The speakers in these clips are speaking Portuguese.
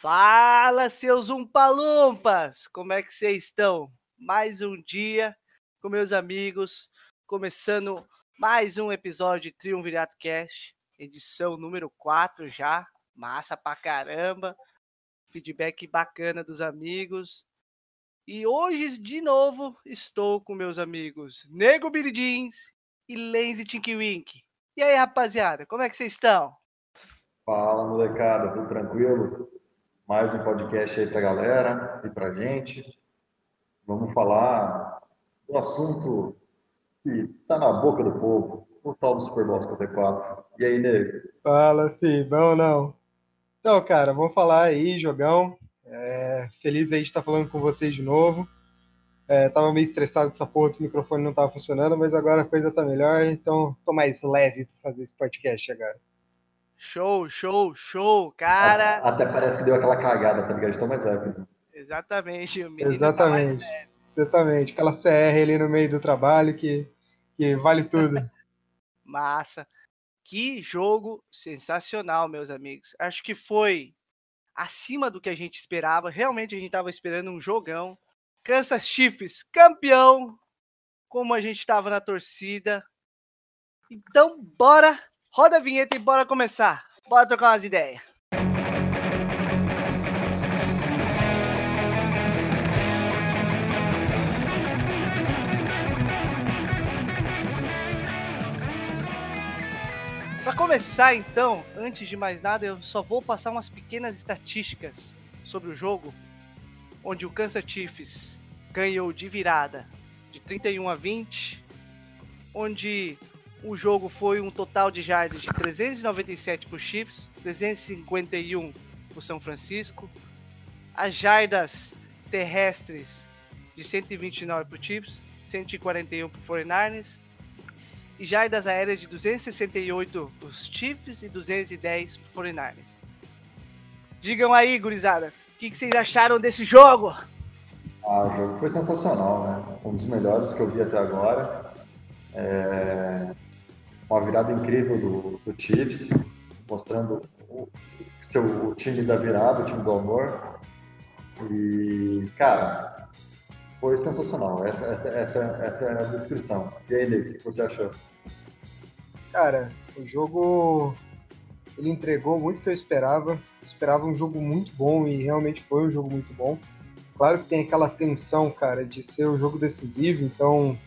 Fala, seus umpalumpas! Como é que vocês estão? Mais um dia com meus amigos, começando mais um episódio de Triunvirato Cast, edição número 4 já, massa pra caramba, feedback bacana dos amigos. E hoje, de novo, estou com meus amigos Nego Jeans e Lenzi Tinky Wink. E aí, rapaziada, como é que vocês estão? Fala, molecada, tudo tranquilo? Mais um podcast aí para a galera e para a gente. Vamos falar do assunto que está na boca do povo, o tal do Super Bowl 54. E aí, nego? Fala, filho. Bom, não? Então, cara, vamos falar aí, jogão. É, feliz aí de estar falando com vocês de novo. É, tava meio estressado com essa porra desse microfone não tava funcionando, mas agora a coisa tá melhor, então tô mais leve para fazer esse podcast agora. Show, show, show, cara. Até parece que deu aquela cagada, tá ligado? De tão mais leve. Exatamente. Exatamente. Tá Exatamente. Aquela CR ali no meio do trabalho que, que vale tudo. Massa. Que jogo sensacional, meus amigos. Acho que foi acima do que a gente esperava. Realmente a gente estava esperando um jogão. Kansas Chiefs campeão, como a gente estava na torcida. Então, bora Roda a vinheta e bora começar. Bora trocar umas ideias. Para começar, então, antes de mais nada, eu só vou passar umas pequenas estatísticas sobre o jogo, onde o Kansas Chiefs ganhou de virada de 31 a 20, onde o jogo foi um total de jardas de 397 por Chiefs, 351 por São Francisco. As jardas terrestres de 129 por Chiefs, 141 por 49ers. E jardas aéreas de 268 por Chiefs e 210 por 49ers. Digam aí, gurizada, o que, que vocês acharam desse jogo? Ah, o jogo foi sensacional, né? Um dos melhores que eu vi até agora. É uma virada incrível do, do Chiefs, mostrando o, seu, o time da virada, o time do amor. E, cara, foi sensacional. Essa, essa, essa, essa é a descrição. E aí, Nick, o que você achou? Cara, o jogo ele entregou muito o que eu esperava. Eu esperava um jogo muito bom e realmente foi um jogo muito bom. Claro que tem aquela tensão, cara, de ser o um jogo decisivo, então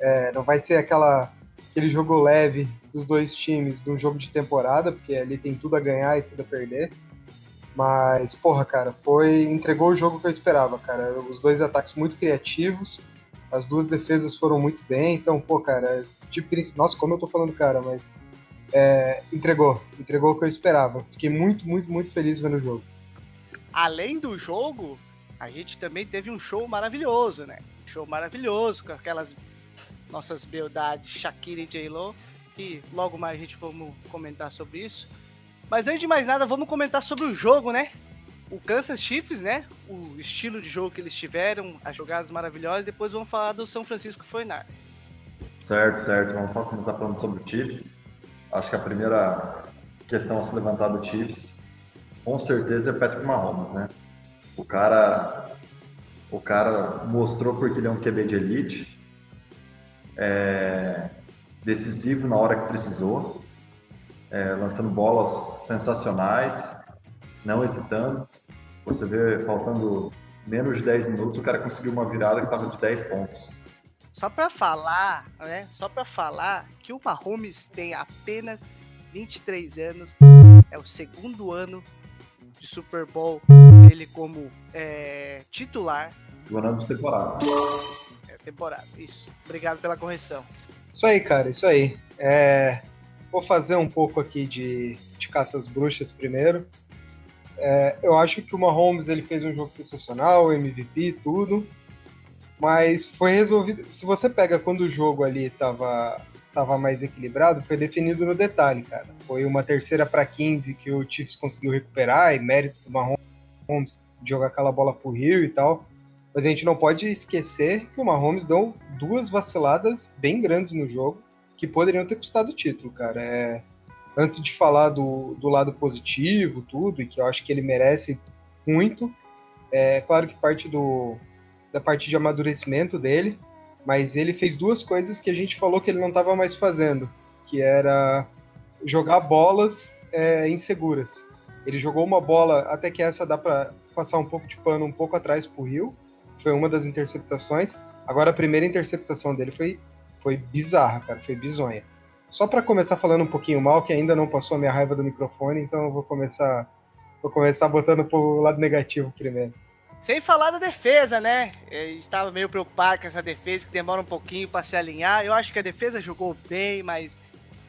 é, não vai ser aquela aquele jogo leve dos dois times de um jogo de temporada, porque ali tem tudo a ganhar e tudo a perder. Mas, porra, cara, foi. entregou o jogo que eu esperava, cara. Os dois ataques muito criativos, as duas defesas foram muito bem, então, pô, cara, de, nossa, como eu tô falando, cara, mas. É, entregou, entregou o que eu esperava. Fiquei muito, muito, muito feliz vendo o jogo. Além do jogo, a gente também teve um show maravilhoso, né? Show maravilhoso, com aquelas nossas beldades Shakira e J-Lo, e logo mais a gente vamos comentar sobre isso. Mas antes de mais nada, vamos comentar sobre o jogo, né? O Kansas Chiefs, né? O estilo de jogo que eles tiveram, as jogadas maravilhosas, depois vamos falar do São Francisco 49 Certo, certo. Vamos começar falando sobre o Chiefs. Acho que a primeira questão a se levantar do Chiefs, com certeza, é Patrick Mahomes, né? O cara, o cara mostrou porque ele é um QB de elite, é, decisivo na hora que precisou, é, lançando bolas sensacionais, não hesitando. Você vê, faltando menos de 10 minutos, o cara conseguiu uma virada que estava de 10 pontos. Só para falar, né? Só para falar que o Mahomes tem apenas 23 anos, é o segundo ano de Super Bowl dele como é, titular. Do ano de temporada temporada. Isso. Obrigado pela correção. Isso aí, cara, isso aí. É... Vou fazer um pouco aqui de, de caças bruxas primeiro. É, eu acho que o Mahomes ele fez um jogo sensacional, MVP, tudo. Mas foi resolvido. Se você pega quando o jogo ali tava, tava mais equilibrado, foi definido no detalhe, cara. Foi uma terceira para 15 que o Chiefs conseguiu recuperar, e mérito do Mahomes de jogar aquela bola pro Rio e tal. Mas a gente não pode esquecer que o Mahomes deu duas vaciladas bem grandes no jogo que poderiam ter custado o título, cara. É, antes de falar do, do lado positivo, tudo, e que eu acho que ele merece muito. É claro que parte do, da parte de amadurecimento dele, mas ele fez duas coisas que a gente falou que ele não estava mais fazendo, que era jogar bolas é, inseguras. Ele jogou uma bola, até que essa dá para passar um pouco de pano um pouco atrás pro Rio, foi uma das interceptações. Agora a primeira interceptação dele foi, foi bizarra, cara, foi bizonha. Só para começar falando um pouquinho mal, que ainda não passou a minha raiva do microfone, então eu vou começar vou começar botando pro lado negativo primeiro. Sem falar da defesa, né? A gente tava meio preocupado com essa defesa que demora um pouquinho para se alinhar. Eu acho que a defesa jogou bem, mas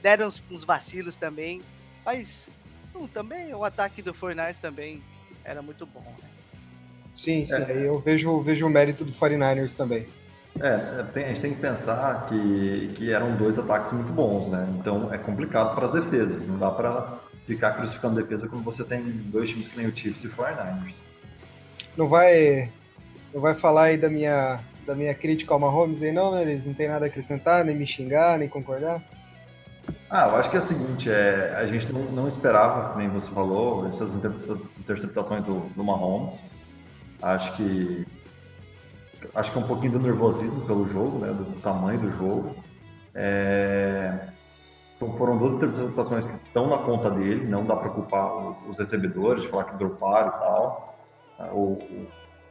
deram uns, uns vacilos também. Mas hum, também o ataque do Fortnite também era muito bom, né? Sim, sim. É. Eu vejo, vejo o mérito do 49ers também. É, tem, a gente tem que pensar que, que eram dois ataques muito bons, né? Então é complicado para as defesas. Não dá para ficar crucificando defesa quando você tem dois times que nem o Chiefs e o 49ers. Não vai, não vai falar aí da minha, da minha crítica ao Mahomes aí não, né? Eles não tem nada a acrescentar, nem me xingar, nem concordar? Ah, eu acho que é o seguinte, é, a gente não, não esperava, nem você falou, essas interceptações do, do Mahomes. Acho que acho que é um pouquinho do nervosismo pelo jogo, né, do tamanho do jogo. É... Então foram duas interpretações que estão na conta dele, não dá para culpar os recebedores, falar que droparam e tal. Ou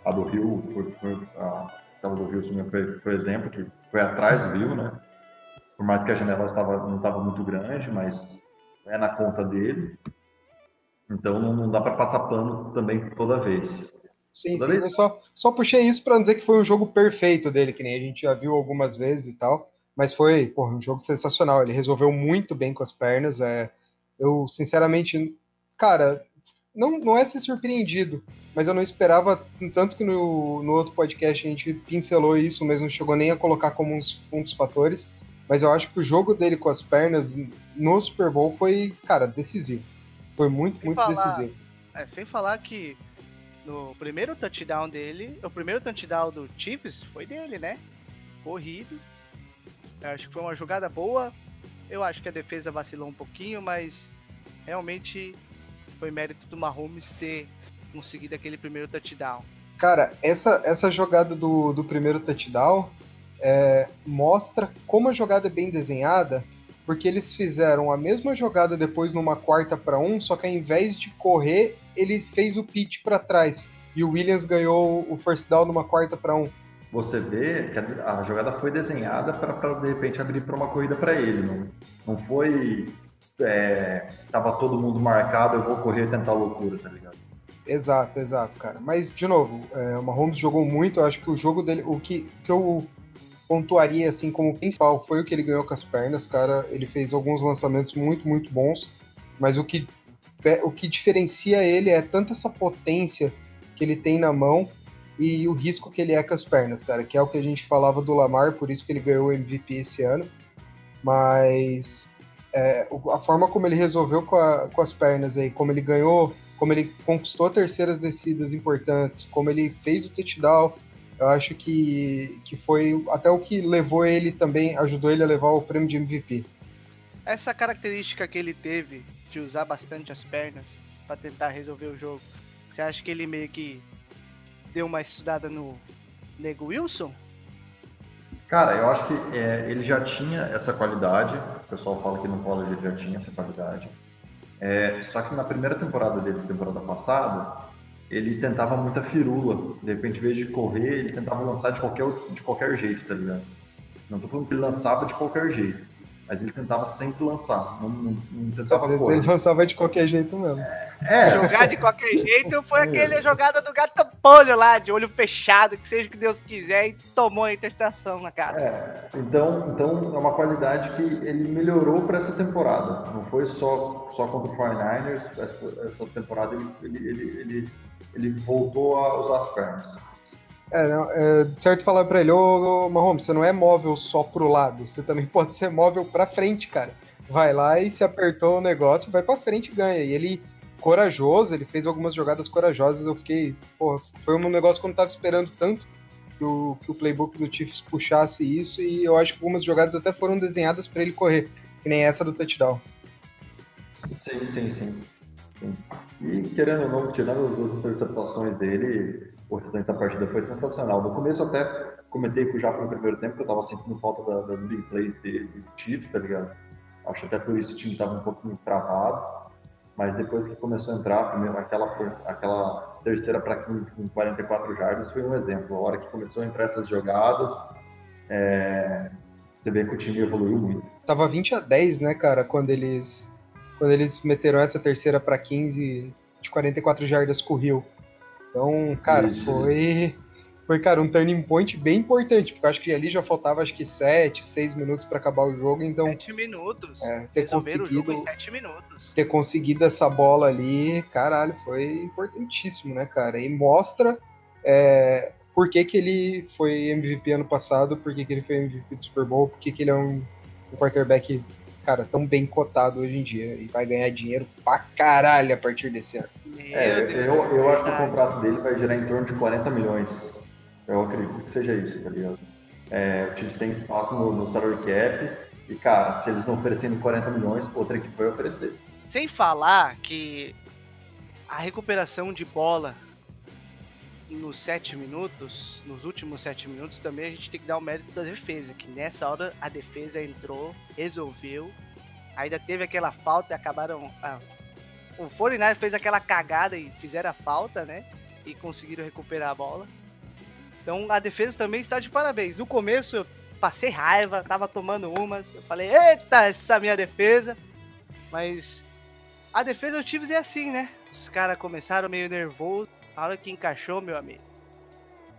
a do Rio, foi, a, do Rio foi exemplo, que foi atrás do Rio, né? Por mais que a janela estava, não estava muito grande, mas é na conta dele. Então não, não dá para passar pano também toda vez. Sim, sim. Eu só, só puxei isso para dizer que foi um jogo perfeito dele, que nem a gente já viu algumas vezes e tal. Mas foi, porra, um jogo sensacional. Ele resolveu muito bem com as pernas. É, eu, sinceramente, cara, não, não é ser surpreendido, mas eu não esperava, tanto que no, no outro podcast a gente pincelou isso, mas não chegou nem a colocar como uns, um dos fatores. Mas eu acho que o jogo dele com as pernas no Super Bowl foi, cara, decisivo. Foi muito, sem muito falar, decisivo. É, sem falar que no primeiro touchdown dele, o primeiro touchdown do Chiefs foi dele, né? Corrido. Eu acho que foi uma jogada boa. Eu acho que a defesa vacilou um pouquinho, mas realmente foi mérito do Mahomes ter conseguido aquele primeiro touchdown. Cara, essa, essa jogada do, do primeiro touchdown é, mostra como a jogada é bem desenhada, porque eles fizeram a mesma jogada depois numa quarta para um, só que ao invés de correr, ele fez o pitch para trás. E o Williams ganhou o first down numa quarta para um. Você vê que a, a jogada foi desenhada para de repente abrir para uma corrida para ele. Não, não foi. É, tava todo mundo marcado, eu vou correr e tentar loucura, tá ligado? Exato, exato, cara. Mas, de novo, é, o Mahomes jogou muito. Eu acho que o jogo dele, o que, que eu pontuaria assim como principal foi o que ele ganhou com as pernas, cara. Ele fez alguns lançamentos muito, muito bons, mas o que o que diferencia ele é tanto essa potência que ele tem na mão e o risco que ele é com as pernas, cara, que é o que a gente falava do Lamar, por isso que ele ganhou o MVP esse ano. Mas é, a forma como ele resolveu com, a, com as pernas aí, como ele ganhou, como ele conquistou terceiras descidas importantes, como ele fez o touchdown, eu acho que, que foi até o que levou ele também, ajudou ele a levar o prêmio de MVP. Essa característica que ele teve de usar bastante as pernas para tentar resolver o jogo, você acha que ele meio que deu uma estudada no Nego Wilson? Cara, eu acho que é, ele já tinha essa qualidade. O pessoal fala que no college ele já tinha essa qualidade. É, só que na primeira temporada dele, temporada passada, ele tentava muita firula. De repente, em vez de correr, ele tentava lançar de qualquer, de qualquer jeito, tá ligado? Não tô falando que ele lançava de qualquer jeito, mas ele tentava sempre lançar, não, não, não tentava Às vezes ele lançava de qualquer jeito mesmo. É. Jogar de qualquer jeito foi aquele jogada do gato campolho lá, de olho fechado, que seja o que Deus quiser, e tomou a interceptação na cara. É, então, então é uma qualidade que ele melhorou para essa temporada. Não foi só, só contra o 49ers, essa, essa temporada ele, ele, ele, ele ele voltou a usar as pernas. É, não, é certo falar para ele, ô, ô Mahomes, você não é móvel só pro lado, você também pode ser móvel para frente, cara. Vai lá e se apertou o negócio, vai para frente e ganha. E ele, corajoso, ele fez algumas jogadas corajosas, eu fiquei, pô, foi um negócio que eu não tava esperando tanto que o, que o playbook do Chiefs puxasse isso, e eu acho que algumas jogadas até foram desenhadas para ele correr, que nem essa do touchdown. Sim, sim, sim. E querendo ou não, tirando as duas interceptações dele, o restante da partida foi sensacional. No começo até comentei com o Japa no primeiro tempo que eu tava sentindo falta da, das big plays de, de Chiefs, tá ligado? Acho até por isso o time tava um pouquinho travado. Mas depois que começou a entrar, primeiro, aquela, aquela terceira para 15 com 44 jardas foi um exemplo. A hora que começou a entrar essas jogadas, é, você vê que o time evoluiu muito. Tava 20 a 10, né, cara, quando eles quando eles meteram essa terceira para 15 de 44 jardas com o Rio. Então, cara, Isso. foi foi, cara, um turning point bem importante, porque acho que ali já faltava acho que 7, 6 minutos para acabar o jogo, então 7 minutos. É, ter conseguido o jogo em 7 minutos. Ter conseguido essa bola ali, caralho, foi importantíssimo, né, cara? E mostra é, por que, que ele foi MVP ano passado, por que, que ele foi MVP do Super Bowl, por que, que ele é um, um quarterback cara, tão bem cotado hoje em dia e vai ganhar dinheiro pra caralho a partir desse ano. É, eu, eu acho que o contrato dele vai gerar em torno de 40 milhões. Eu acredito que seja isso, tá ligado? É, o Chiefs tem espaço no, no salary cap e, cara, se eles não oferecerem 40 milhões, outra equipe vai oferecer. Sem falar que a recuperação de bola nos sete minutos, nos últimos sete minutos, também a gente tem que dar o mérito da defesa, que nessa hora a defesa entrou, resolveu, ainda teve aquela falta e acabaram. A, o 49 fez aquela cagada e fizeram a falta, né? E conseguiram recuperar a bola. Então a defesa também está de parabéns. No começo eu passei raiva, tava tomando umas, eu falei, eita, essa minha defesa. Mas a defesa do Chiefs é assim, né? Os caras começaram meio nervoso, a hora que encaixou, meu amigo.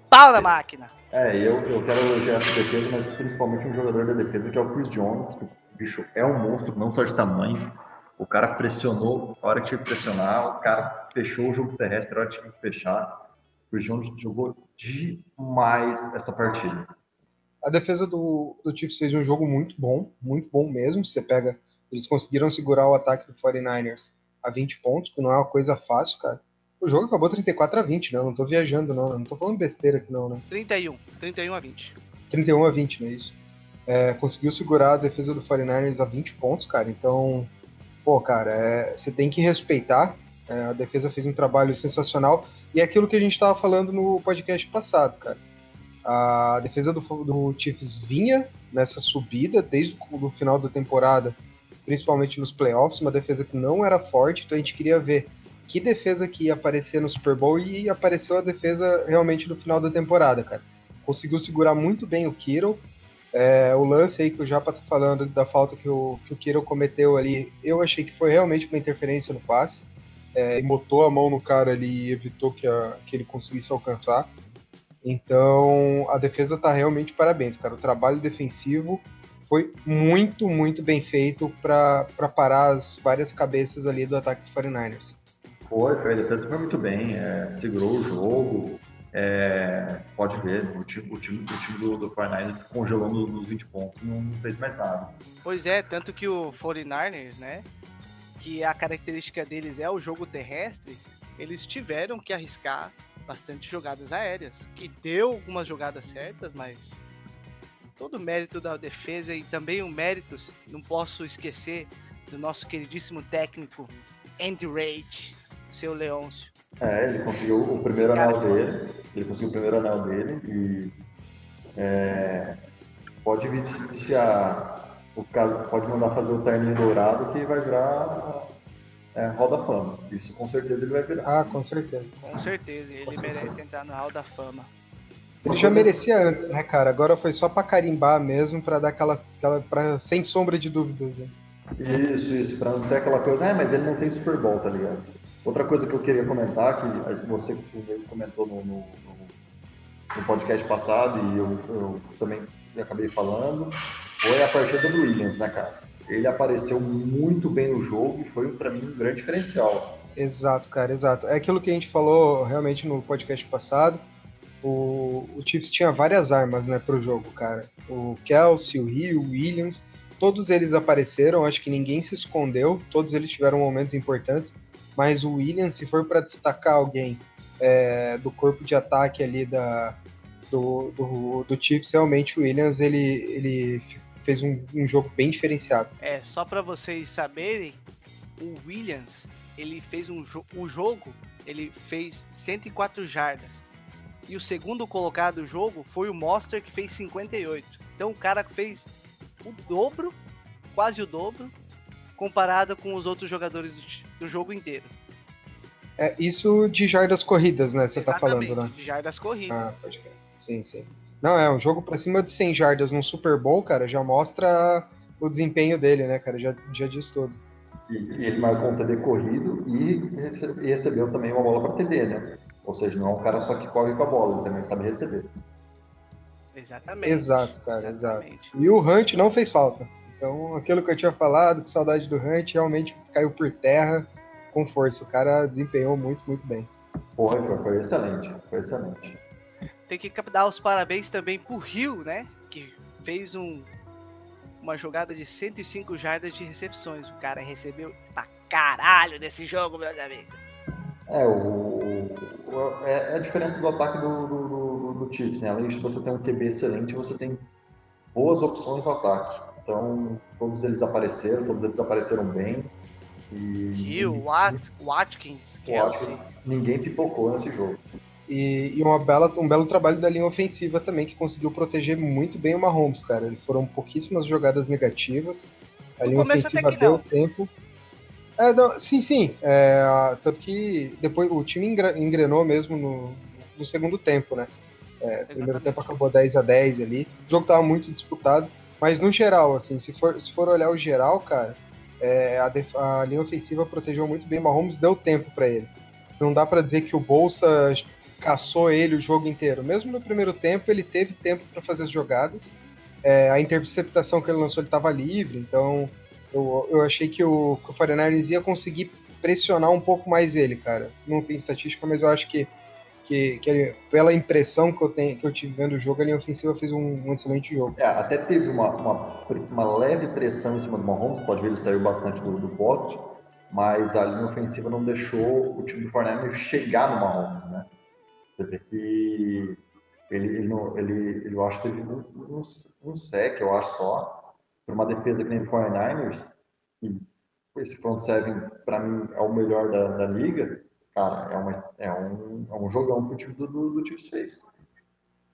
Pau na máquina! É, eu, eu quero elogiar essa defesa, mas principalmente um jogador da defesa que é o Chris Jones, que o bicho é um monstro, não só de tamanho. O cara pressionou a hora que tinha que pressionar, o cara fechou o jogo terrestre a hora que tinha que fechar. O Chris Jones jogou demais essa partida. A defesa do, do Chiefs fez um jogo muito bom, muito bom mesmo. Você pega, eles conseguiram segurar o ataque do 49ers a 20 pontos, que não é uma coisa fácil, cara. O jogo acabou 34 a 20, né? Eu não tô viajando, não. Eu não tô falando besteira aqui, não, né? 31. 31 a 20. 31 a 20, não é isso? É, conseguiu segurar a defesa do 49ers a 20 pontos, cara. Então, pô, cara, é, você tem que respeitar. É, a defesa fez um trabalho sensacional. E é aquilo que a gente estava falando no podcast passado, cara. A defesa do, do Chiefs vinha nessa subida desde o final da temporada, principalmente nos playoffs, uma defesa que não era forte, então a gente queria ver que defesa que ia aparecer no Super Bowl e apareceu a defesa realmente no final da temporada, cara. Conseguiu segurar muito bem o Kittle. É, o lance aí que o Japa tá falando da falta que o, que o Kittle cometeu ali, eu achei que foi realmente uma interferência no passe. É, botou a mão no cara ali e evitou que, a, que ele conseguisse alcançar. Então, a defesa tá realmente parabéns, cara. O trabalho defensivo foi muito, muito bem feito para parar as várias cabeças ali do ataque do 49ers. Foi, foi. A defesa foi muito bem, é, segurou o jogo. É, pode ver, o time, o time, o time do, do 49ers congelou nos 20 pontos, não, não, fez mais nada. Pois é, tanto que o 49ers, né, que a característica deles é o jogo terrestre, eles tiveram que arriscar bastante jogadas aéreas, que deu algumas jogadas certas, mas todo o mérito da defesa e também o mérito, não posso esquecer, do nosso queridíssimo técnico Andy Reid, seu Leôncio. É, ele conseguiu o primeiro anel é dele. Ele conseguiu o primeiro anel dele e é, pode a, o caso, pode mandar fazer o terninho dourado que vai virar é, Roda Fama. Isso com certeza ele vai virar. Ah, com certeza. Com certeza, ele com merece certeza. entrar no Hall da Fama. Ele já merecia antes, né, cara? Agora foi só pra carimbar mesmo, pra dar aquela. aquela pra, sem sombra de dúvidas. Né? Isso, isso, pra não ter aquela coisa, ah, mas ele não tem Super Bowl, tá ligado? Outra coisa que eu queria comentar, que você comentou no, no, no podcast passado e eu, eu, também acabei falando, foi a partida do Williams, né, cara? Ele apareceu muito bem no jogo e foi, para mim, um grande diferencial. Exato, cara, exato. É aquilo que a gente falou realmente no podcast passado. O, o Chiefs tinha várias armas, né, pro jogo, cara. O Kelsey, o Rio, o Williams, todos eles apareceram, acho que ninguém se escondeu, todos eles tiveram momentos importantes mas o Williams, se for para destacar alguém é, do corpo de ataque ali da, do, do, do Chiefs, realmente o Williams ele, ele fez um, um jogo bem diferenciado. É, só para vocês saberem, o Williams ele fez um jo o jogo, ele fez 104 jardas. E o segundo colocado do jogo foi o Monster, que fez 58. Então o cara fez o dobro, quase o dobro, comparado com os outros jogadores do, do jogo inteiro. É, isso de jardas corridas, né? Você tá falando, né? De jardas corridas. Ah, pode crer. Sim, sim. Não, é um jogo pra cima de 100 jardas no Super Bowl, cara, já mostra o desempenho dele, né, cara? Já, já diz tudo. E, e ele marcou um TD corrido e, e recebeu também uma bola para TD, né? Ou seja, não é um cara só que corre com a bola, ele também sabe receber. Exatamente. Exato, cara, Exatamente. exato. E o Hunt não fez falta. Então, aquilo que eu tinha falado, que saudade do Hunt, realmente caiu por terra com força. O cara desempenhou muito, muito bem. Foi, foi excelente, foi excelente. Tem que dar os parabéns também pro Rio, né? Que fez um, uma jogada de 105 jardas de recepções. O cara recebeu pra caralho nesse jogo, meus amigos. É, o, o é, é, a diferença do ataque do, do, do Chiefs, né? Além de você ter um QB excelente, você tem boas opções no ataque. Então, todos eles apareceram, todos eles apareceram bem. E, Hill, Wat, Watkins, Kelsey. Ninguém pipocou nesse jogo. E, e, uma bela, um belo trabalho da linha ofensiva também, que conseguiu proteger muito bem o Mahomes, cara. Foram pouquíssimas jogadas negativas. A linha ofensiva deu não. tempo. É, não, sim, sim. É, tanto que depois o time engrenou mesmo no, no segundo tempo, né? É, primeiro tempo acabou 10 a 10 ali. O jogo tava muito disputado. Mas no geral, assim, se for, se for olhar o geral, cara, é, a, a, linha ofensiva protegeu muito bem. Mahomes deu tempo para ele. Não dá para dizer que o Bolsa caçou ele o jogo inteiro. Mesmo no primeiro tempo, ele teve tempo para fazer as jogadas. É, a interceptação que ele lançou, ele estava livre. Então, eu, eu achei que o, que o 49ers ia conseguir pressionar um pouco mais ele, cara. Não tem estatística, mas eu acho que, que, que ele, pela impressão que eu, tenho, que eu tive vendo o jogo, a linha ofensiva fez um, um excelente jogo. É, até teve uma, uma, uma, leve pressão em cima do Mahomes, pode ver, ele saiu bastante do, do pocket, mas a linha ofensiva não deixou o time do 49ers chegar no Mahomes, né? Você vê que ele, ele, não, ele, ele eu acho que teve um, um, um sec, eu acho só, por uma defesa que nem o 49ers, e esse front seven, para mim, é o melhor da, da liga, cara, é, uma, é, um, é um jogão que o time do, do, do Chiefs fez.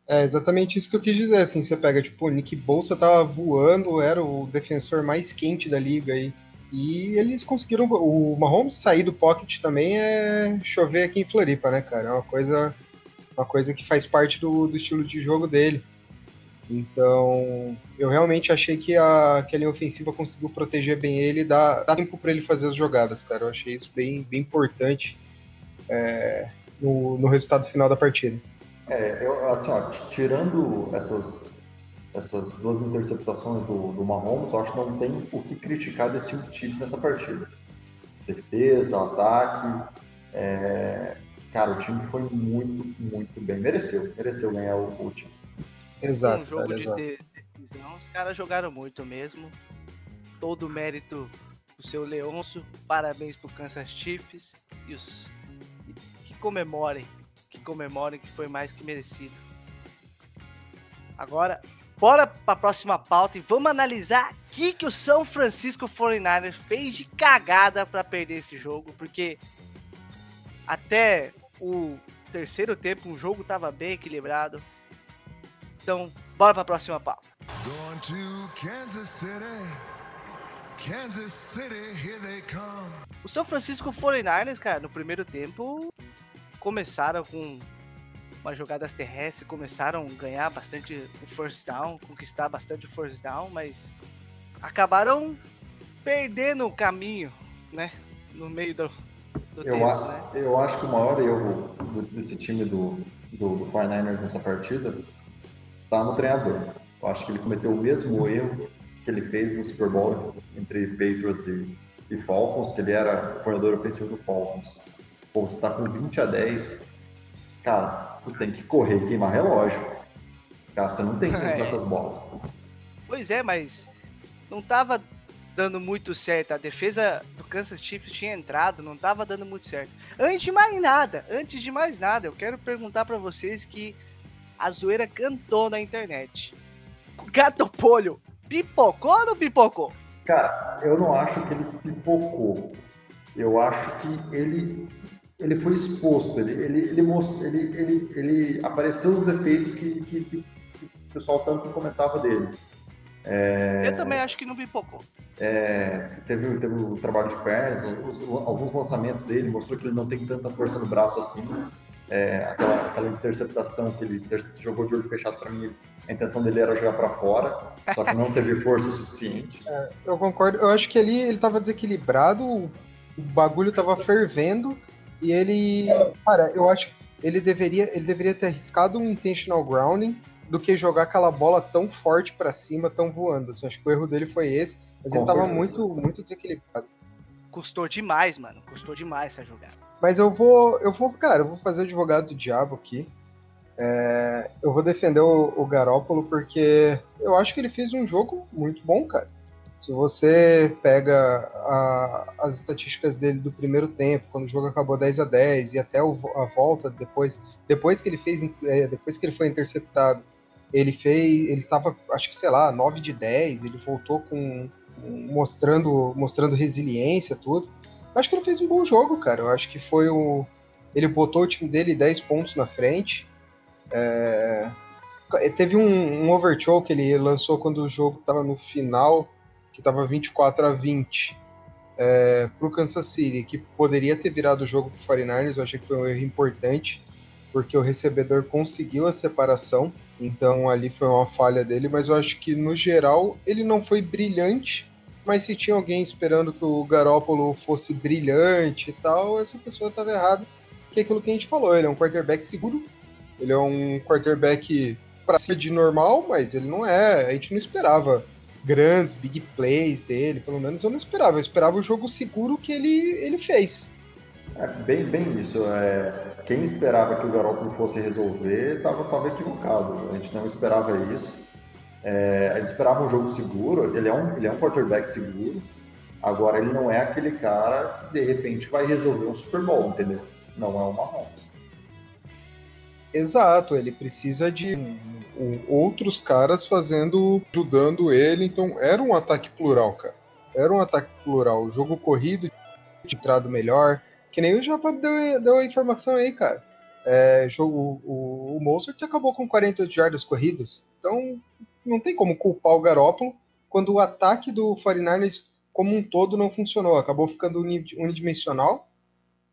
É exatamente isso que eu quis dizer, assim, você pega, tipo, o Nick Bolsa tava voando, era o defensor mais quente da liga aí, e eles conseguiram, o Mahomes sair do pocket também é chover aqui em Floripa, né, cara, é uma coisa uma coisa que faz parte do, do estilo de jogo dele. Então, eu realmente achei que a, que a linha ofensiva conseguiu proteger bem ele e dar, dar tempo para ele fazer as jogadas, cara. Eu achei isso bem, bem importante é, no, no resultado final da partida. É, eu, assim, ó, tirando essas, essas duas interceptações do, do Mahomes, eu acho que não tem o que criticar desse time de Chiefs nessa partida. Defesa, ataque, é, cara, o time foi muito, muito bem. Mereceu, mereceu ganhar o, o time. Exato. Um jogo cara, de exato. decisão, os caras jogaram muito mesmo. Todo o mérito do seu Leonço. Parabéns pro Kansas Chiefs. E os comemorem, que comemorem que foi mais que merecido. Agora, bora para a próxima pauta e vamos analisar o que, que o São Francisco 49ers fez de cagada para perder esse jogo, porque até o terceiro tempo, o jogo estava bem equilibrado. Então, bora para a próxima pauta. Kansas City. Kansas City, here they come. O São Francisco 49ers, cara, no primeiro tempo começaram com umas jogadas terrestres, começaram a ganhar bastante o first down, conquistar bastante o first down, mas acabaram perdendo o caminho, né? No meio do, eu, tempo, a, né? eu acho que o maior erro desse time do, do, do 49ers nessa partida está no treinador. Eu acho que ele cometeu o mesmo erro que ele fez no Super Bowl entre Patriots e, e Falcons, que ele era o coordenador ofensivo do Falcons. Pô, você tá com 20 a 10, cara, tu tem que correr e queimar relógio. Cara, você não tem que pensar é. essas bolas. Pois é, mas não tava dando muito certo. A defesa do Kansas Chiefs tinha entrado, não estava dando muito certo. Antes de mais nada, antes de mais nada, eu quero perguntar para vocês que a zoeira cantou na internet. Gato Polho, pipocou ou não pipocou? Cara, eu não acho que ele pipocou. eu acho que ele ele foi exposto, ele ele ele, mostrou, ele, ele, ele apareceu os defeitos que, que, que o pessoal tanto comentava dele. É, eu também acho que não pipocou. É, teve, teve o trabalho de pernas, alguns lançamentos dele mostrou que ele não tem tanta força no braço assim. É, aquela, aquela interceptação que ele jogou de olho fechado para mim, a intenção dele era jogar para fora, só que não teve força suficiente. É, eu concordo, eu acho que ali ele estava desequilibrado, o bagulho estava fervendo e ele, cara, eu acho que ele deveria, ele deveria ter arriscado um intentional grounding do que jogar aquela bola tão forte para cima, tão voando. Assim, acho que o erro dele foi esse, mas Com ele tava muito, muito desequilibrado. Custou demais, mano. Custou demais essa jogada. Mas eu vou, eu vou, cara, eu vou fazer o advogado do diabo aqui. É, eu vou defender o, o Garópolo porque eu acho que ele fez um jogo muito bom, cara. Se você pega a, as estatísticas dele do primeiro tempo, quando o jogo acabou 10 a 10 e até o, a volta depois, depois que ele fez, é, depois que ele foi interceptado, ele fez, ele tava, acho que sei lá, 9 de 10, ele voltou com mostrando, mostrando resiliência, tudo. Eu acho que ele fez um bom jogo, cara. Eu acho que foi o ele botou o time dele 10 pontos na frente. É... Teve um, um overthrow que ele lançou quando o jogo estava no final, que estava 24 a 20 é, para o Kansas City, que poderia ter virado o jogo para o 49ers. Eu achei que foi um erro importante porque o recebedor conseguiu a separação, então ali foi uma falha dele, mas eu acho que no geral ele não foi brilhante, mas se tinha alguém esperando que o Garópolo fosse brilhante e tal, essa pessoa estava errada, que é aquilo que a gente falou, ele é um quarterback seguro, ele é um quarterback para ser de normal, mas ele não é, a gente não esperava grandes big plays dele, pelo menos eu não esperava, eu esperava o jogo seguro que ele, ele fez. É bem, bem isso. É, quem esperava que o Garoppolo fosse resolver estava equivocado. A gente não esperava isso. É, a gente esperava um jogo seguro. Ele é um, ele é um quarterback seguro. Agora, ele não é aquele cara que de repente vai resolver um Super Bowl, entendeu? Não é uma Mahomes. Exato, ele precisa de um, outros caras fazendo, ajudando ele. Então, era um ataque plural, cara. Era um ataque plural. O jogo corrido tinha entrado melhor que nem o Japa deu, deu a informação aí, cara. É, jogo, o, o acabou com 48 jardas corridas. Então, não tem como culpar o Garópolo quando o ataque do 49ers como um todo não funcionou. Acabou ficando unidimensional.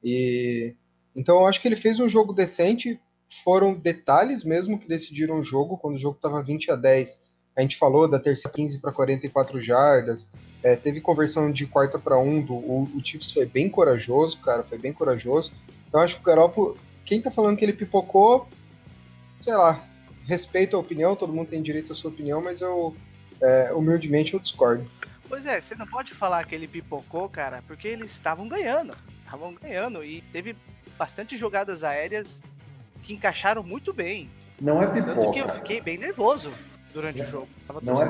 E então eu acho que ele fez um jogo decente. Foram detalhes mesmo que decidiram o jogo. Quando o jogo estava 20 a 10, a gente falou da terceira 15 para 44 jardas. É, teve conversão de quarta para um. Do, o, o Chiefs foi bem corajoso, cara. Foi bem corajoso. Então acho que o Garoppolo. Quem tá falando que ele pipocou, sei lá, respeito a opinião, todo mundo tem direito à sua opinião, mas eu, é, humildemente, eu discordo. Pois é, você não pode falar que ele pipocou, cara, porque eles estavam ganhando. Estavam ganhando e teve bastante jogadas aéreas que encaixaram muito bem. Não é pipoca. Tanto que eu fiquei bem nervoso durante o jogo. não é,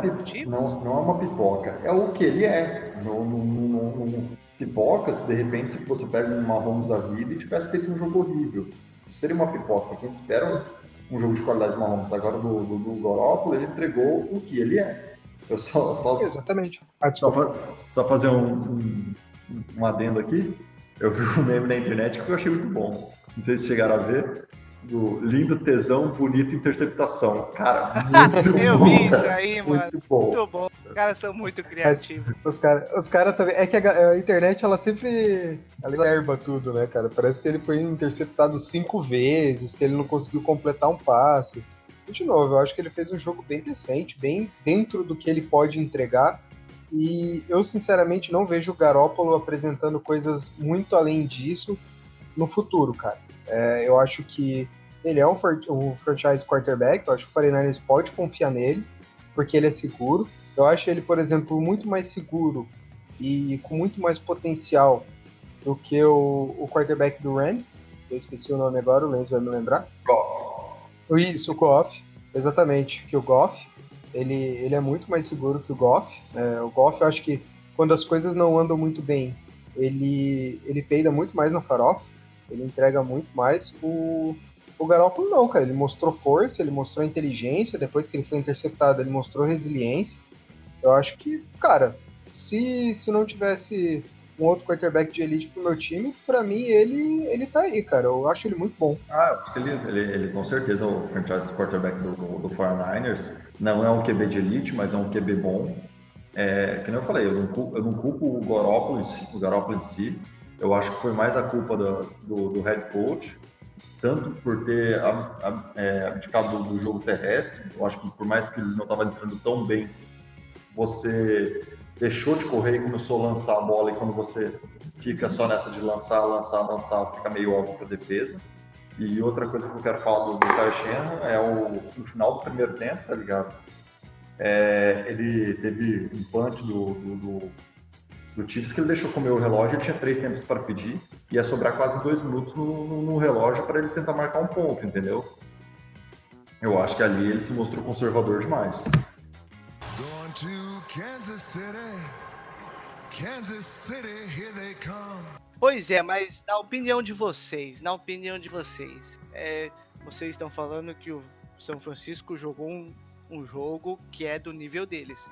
não, não é uma pipoca, é o que ele é. No, no, no, no pipoca, de repente, se você pega um Mahomes da vida e tivesse feito um jogo horrível, seria uma pipoca. A gente espera um, um jogo de qualidade de Mahomes. Agora, do, do, do Garoppolo, ele entregou o que ele é. Eu só, só, Exatamente. Ah, só, só, fazer um, um, um adendo aqui. Eu vi um meme na internet que eu achei muito bom. Não sei se chegaram a ver do lindo tesão, bonito interceptação. Cara, muito Eu bom. Eu vi isso aí, mano. Muito bom. Muito bom. Os caras são muito criativos. Os caras os cara também. É que a, a, internet, ela sempre. Ela erba tudo, né, cara? Parece que ele foi interceptado cinco vezes, que ele não conseguiu completar um passe. E, de novo, eu acho que ele fez um jogo bem decente, bem dentro do que ele pode entregar. E eu, sinceramente, não vejo o Garópolo apresentando coisas muito além disso no futuro, cara. É, eu acho que ele é um, um franchise quarterback, eu acho que o 49ers pode confiar nele, porque ele é seguro. Eu acho ele, por exemplo, muito mais seguro e com muito mais potencial do que o, o quarterback do Rams. Eu esqueci o nome agora, o Lenz vai me lembrar. Goff. Isso, o Goff. Exatamente, que o Goff. Ele, ele é muito mais seguro que o Goff. É, o Goff, eu acho que quando as coisas não andam muito bem, ele, ele peida muito mais na farofa. Ele entrega muito mais. O, o Garoppolo não, cara. Ele mostrou força, ele mostrou inteligência. Depois que ele foi interceptado, ele mostrou resiliência. Eu acho que, cara, se, se não tivesse um outro quarterback de elite pro meu time, para mim ele ele tá aí, cara. Eu acho ele muito bom. Ah, eu acho que ele, ele, ele com certeza é o franchise quarterback do, do, do 49ers. Não é um QB de elite, mas é um QB bom. É, que nem eu falei, eu não eu não culpo o Garoppolo o Garoppolo em si. Eu acho que foi mais a culpa do, do, do head coach, tanto por ter é, abdicado do, jogo terrestre. Eu acho que por mais que ele não estava entrando tão bem, você deixou de correr e começou a lançar a bola, e quando você fica só nessa de lançar, lançar, lançar, fica meio óbvio para a defesa. E outra coisa que eu quero falar do, do é o, no final do primeiro tempo, tá ligado? É, ele teve um punch do, do, do, do Chiefs que ele deixou comer o relógio, ele tinha três tempos para pedir, ia sobrar quase dois minutos no, no, no relógio para ele tentar marcar um ponto, entendeu? Eu acho que ali ele se mostrou conservador demais. Kansas City, Kansas City, here they come. Pois é, mas na opinião de vocês, na opinião de vocês, é, vocês estão falando que o São Francisco jogou um, um jogo que é do nível deles,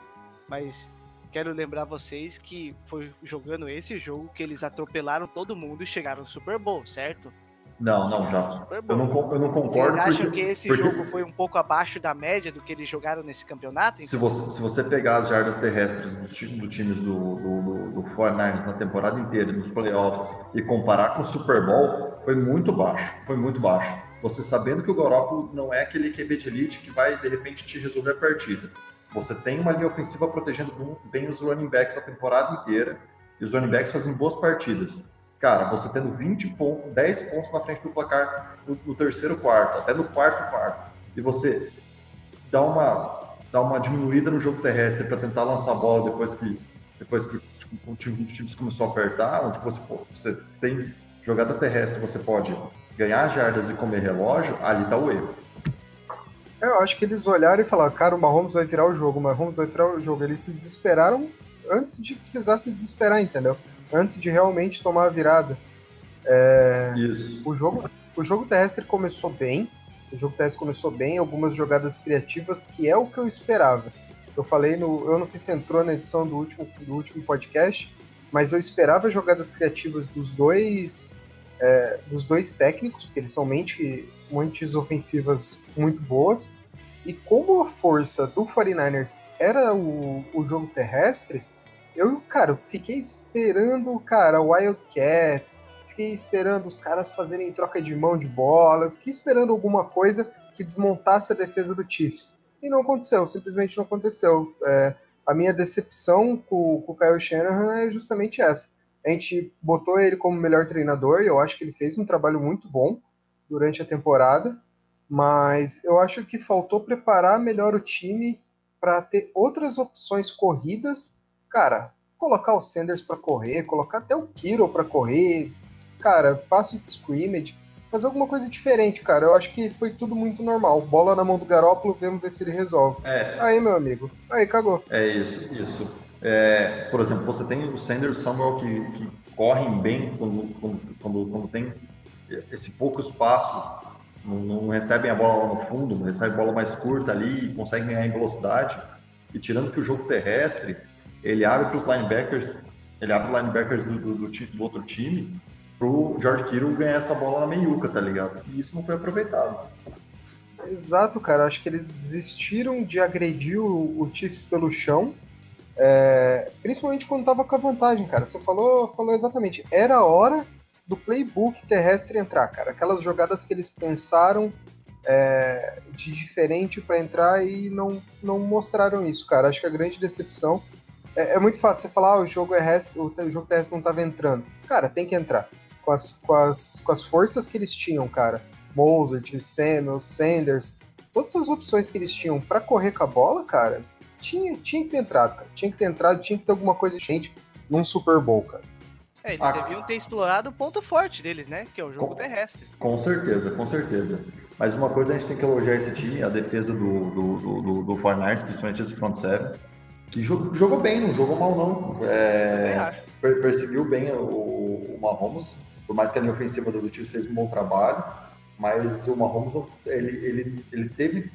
mas quero lembrar vocês que foi jogando esse jogo que eles atropelaram todo mundo e chegaram no Super Bowl, certo? Não, não, já. Eu não, eu não concordo. Vocês acham porque, que esse porque... jogo foi um pouco abaixo da média do que eles jogaram nesse campeonato? Então? Se, você, se você pegar as jardas terrestres dos do times do, do, do, do 49ers na temporada inteira, nos playoffs, e comparar com o Super Bowl, foi muito baixo. Foi muito baixo. Você sabendo que o Garoppolo não é aquele QB de elite que vai, de repente, te resolver a partida. Você tem uma linha ofensiva protegendo bem os running backs a temporada inteira, e os running backs fazem boas partidas. Cara, você tendo 20 pontos, 10 pontos na frente do placar no, no terceiro quarto, até no quarto quarto, e você dá uma, dá uma diminuída no jogo terrestre para tentar lançar a bola depois que, depois que tipo, o time, o time começou a apertar, onde você, você tem jogada terrestre, você pode ganhar jardas e comer relógio, ali está o erro. Eu acho que eles olharam e falaram, cara, o Mahomes vai virar o jogo, o Mahomes vai virar o jogo. Eles se desesperaram antes de precisar se desesperar, entendeu? antes de realmente tomar a virada. É, Isso. O jogo, o jogo terrestre começou bem, o jogo terrestre começou bem, algumas jogadas criativas, que é o que eu esperava. Eu falei no. Eu não sei se entrou na edição do último, do último podcast, mas eu esperava jogadas criativas dos dois. É, dos dois técnicos, porque eles são mente, mentes ofensivas muito boas. E como a força do 49ers era o, o jogo terrestre, eu, cara, fiquei esperando, cara, Wildcat, fiquei esperando os caras fazerem troca de mão de bola, fiquei esperando alguma coisa que desmontasse a defesa do Chiefs. E não aconteceu, simplesmente não aconteceu. É, a minha decepção com, com o Kyle Shanahan é justamente essa. A gente botou ele como melhor treinador e eu acho que ele fez um trabalho muito bom durante a temporada, mas eu acho que faltou preparar melhor o time para ter outras opções corridas. Cara, colocar o Sanders para correr, colocar até o Kiro para correr, cara, passe de scrimmage, fazer alguma coisa diferente, cara. Eu acho que foi tudo muito normal. Bola na mão do Garópolo, vamos ver se ele resolve. É. Aí, meu amigo, aí cagou. É isso, isso. É, por exemplo, você tem o Sanders Samuel que, que correm bem quando, quando, quando, quando tem esse pouco espaço, não, não, recebem a bola lá no fundo, recebem a bola mais curta ali conseguem ganhar em velocidade. E tirando que o jogo terrestre, ele abre para os linebackers, ele abre os linebackers do, do, do, do outro time pro George Kittle ganhar essa bola na meiuca, tá ligado? E isso não foi aproveitado. Exato, cara. Acho que eles desistiram de agredir o, o Chiefs pelo chão, é, principalmente quando tava com a vantagem, cara. Você falou, falou exatamente. Era a hora do playbook terrestre entrar, cara. Aquelas jogadas que eles pensaram é, de diferente para entrar e não, não mostraram isso, cara. Acho que a grande decepção é, é, muito fácil você falar, ah, o jogo é rest, o, jogo terrestre não estava entrando. Cara, tem que entrar. Com as, com as, com as forças que eles tinham, cara. Mozart, Samuel, Sanders, todas as opções que eles tinham para correr com a bola, cara, tinha, tinha que ter entrado, cara. Tinha que ter entrado, tinha que ter alguma coisa gente num Super Bowl, cara. É, eles ah, deviam ter explorado o ponto forte deles, né? Que é o jogo com, terrestre. Com certeza, com certeza. Mas uma coisa a gente tem que elogiar esse time, a defesa do, do, do, do, do Fortnite, principalmente esse front seven que jogou, jogou bem, não jogou mal não. É, perseguiu bem o, o Mahomes, por mais que a linha ofensiva do time seja um bom trabalho, mas o Mahomes ele, ele, ele teve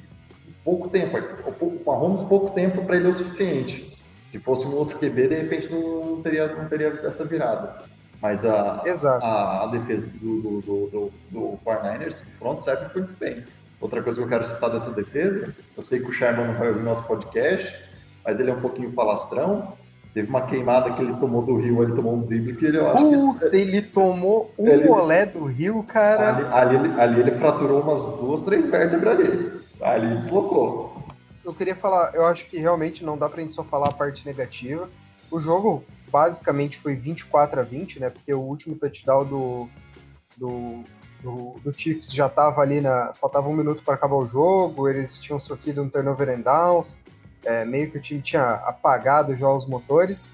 pouco tempo, o Mahomes pouco tempo para ele é o suficiente. Se fosse um outro QB, de repente não teria, não teria essa virada. Mas a, a, a, defesa do, do, do, do, do 49ers, front seven foi muito bem. Outra coisa que eu quero citar dessa defesa, eu sei que o Sherman não vai ouvir nosso podcast, mas ele é um pouquinho falastrão. Teve uma queimada que ele tomou do Rio, ele tomou um drible que ele eu acho Puta, que ele, ele tomou um ele, olé do Rio, cara. Ali, ali, ali, ali, ele fraturou umas duas, três vértebras ali. Ali deslocou. Eu queria falar, eu acho que realmente não dá pra gente só falar a parte negativa. O jogo basicamente foi 24 a 20, né? Porque o último touchdown do, do, do, do Chiefs já tava ali na. Faltava um minuto para acabar o jogo, eles tinham sofrido um turnover and downs é, meio que o time tinha apagado já os motores.